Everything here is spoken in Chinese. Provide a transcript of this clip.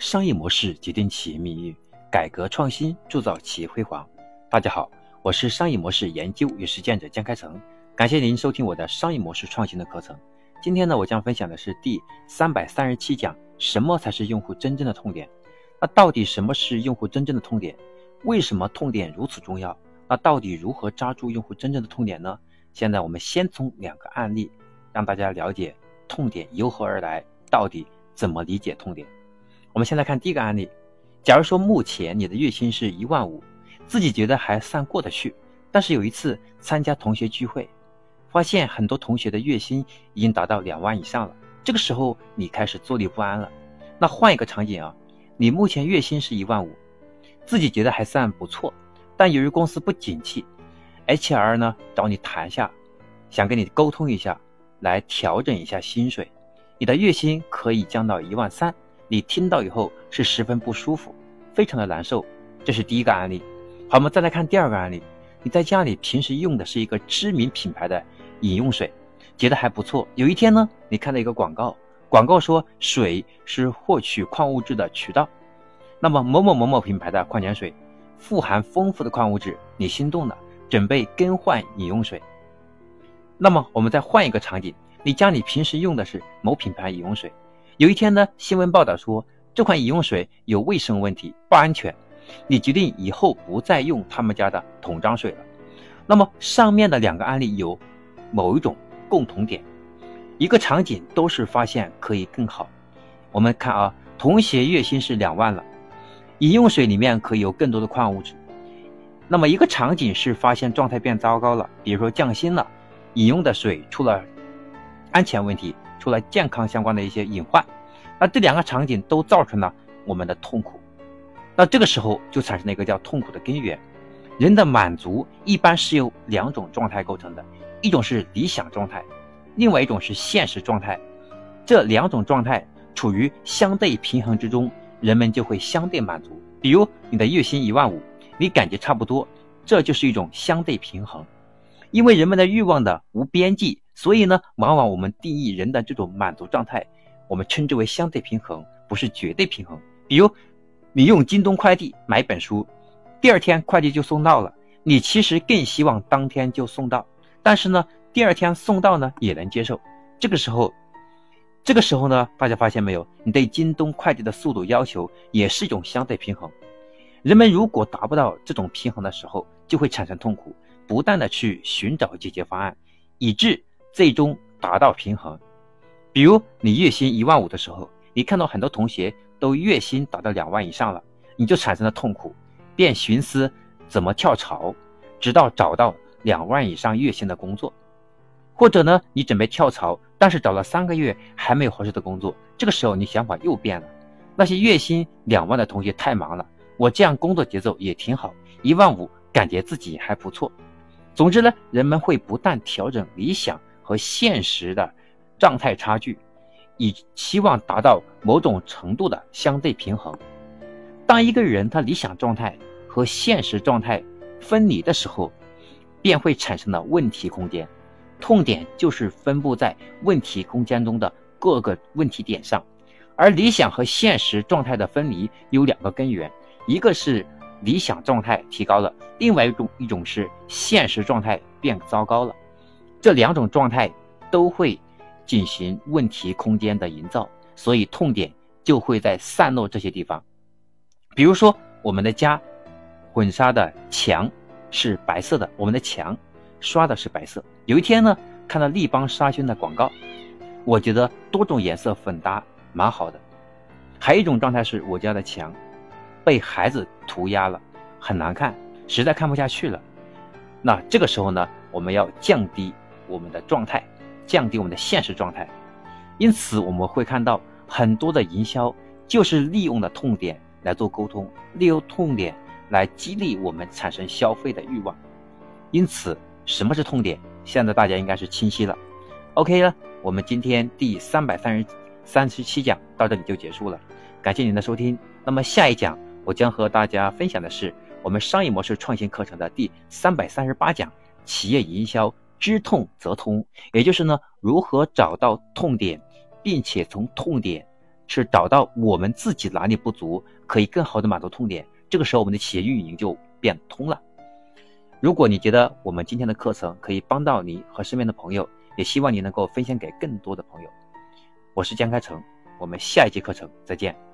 商业模式决定企业命运，改革创新铸造企业辉煌。大家好，我是商业模式研究与实践者江开成，感谢您收听我的商业模式创新的课程。今天呢，我将分享的是第三百三十七讲：什么才是用户真正的痛点？那到底什么是用户真正的痛点？为什么痛点如此重要？那到底如何抓住用户真正的痛点呢？现在我们先从两个案例，让大家了解痛点由何而来，到底怎么理解痛点。我们先来看第一个案例，假如说目前你的月薪是一万五，自己觉得还算过得去，但是有一次参加同学聚会，发现很多同学的月薪已经达到两万以上了，这个时候你开始坐立不安了。那换一个场景啊，你目前月薪是一万五，自己觉得还算不错，但由于公司不景气，HR 呢找你谈下，想跟你沟通一下，来调整一下薪水，你的月薪可以降到一万三。你听到以后是十分不舒服，非常的难受，这是第一个案例。好，我们再来看第二个案例。你在家里平时用的是一个知名品牌的饮用水，觉得还不错。有一天呢，你看到一个广告，广告说水是获取矿物质的渠道。那么某某某某品牌的矿泉水富含丰富的矿物质，你心动了，准备更换饮用水。那么我们再换一个场景，你家里平时用的是某品牌饮用水。有一天呢，新闻报道说这款饮用水有卫生问题，不安全。你决定以后不再用他们家的桶装水了。那么上面的两个案例有某一种共同点，一个场景都是发现可以更好。我们看啊，同学月薪是两万了，饮用水里面可以有更多的矿物质。那么一个场景是发现状态变糟糕了，比如说降薪了，饮用的水出了安全问题。出了健康相关的一些隐患，那这两个场景都造成了我们的痛苦，那这个时候就产生了一个叫痛苦的根源。人的满足一般是由两种状态构成的，一种是理想状态，另外一种是现实状态。这两种状态处于相对平衡之中，人们就会相对满足。比如你的月薪一万五，你感觉差不多，这就是一种相对平衡。因为人们的欲望的无边际。所以呢，往往我们定义人的这种满足状态，我们称之为相对平衡，不是绝对平衡。比如，你用京东快递买本书，第二天快递就送到了，你其实更希望当天就送到，但是呢，第二天送到呢也能接受。这个时候，这个时候呢，大家发现没有？你对京东快递的速度要求也是一种相对平衡。人们如果达不到这种平衡的时候，就会产生痛苦，不断的去寻找解决方案，以致。最终达到平衡。比如你月薪一万五的时候，你看到很多同学都月薪达到两万以上了，你就产生了痛苦，便寻思怎么跳槽，直到找到两万以上月薪的工作。或者呢，你准备跳槽，但是找了三个月还没有合适的工作，这个时候你想法又变了。那些月薪两万的同学太忙了，我这样工作节奏也挺好，一万五感觉自己还不错。总之呢，人们会不断调整理想。和现实的状态差距，以期望达到某种程度的相对平衡。当一个人他理想状态和现实状态分离的时候，便会产生了问题空间。痛点就是分布在问题空间中的各个问题点上。而理想和现实状态的分离有两个根源，一个是理想状态提高了，另外一种一种是现实状态变糟糕了。这两种状态都会进行问题空间的营造，所以痛点就会在散落这些地方。比如说，我们的家混沙的墙是白色的，我们的墙刷的是白色。有一天呢，看到立邦沙宣的广告，我觉得多种颜色混搭蛮好的。还有一种状态是我家的墙被孩子涂鸦了，很难看，实在看不下去了。那这个时候呢，我们要降低。我们的状态，降低我们的现实状态，因此我们会看到很多的营销就是利用的痛点来做沟通，利用痛点来激励我们产生消费的欲望。因此，什么是痛点？现在大家应该是清晰了。OK 了，我们今天第三百三十三十七讲到这里就结束了，感谢您的收听。那么下一讲我将和大家分享的是我们商业模式创新课程的第三百三十八讲：企业营销。知痛则通，也就是呢，如何找到痛点，并且从痛点是找到我们自己哪里不足，可以更好的满足痛点。这个时候，我们的企业运营就变通了。如果你觉得我们今天的课程可以帮到你和身边的朋友，也希望你能够分享给更多的朋友。我是江开成，我们下一节课程再见。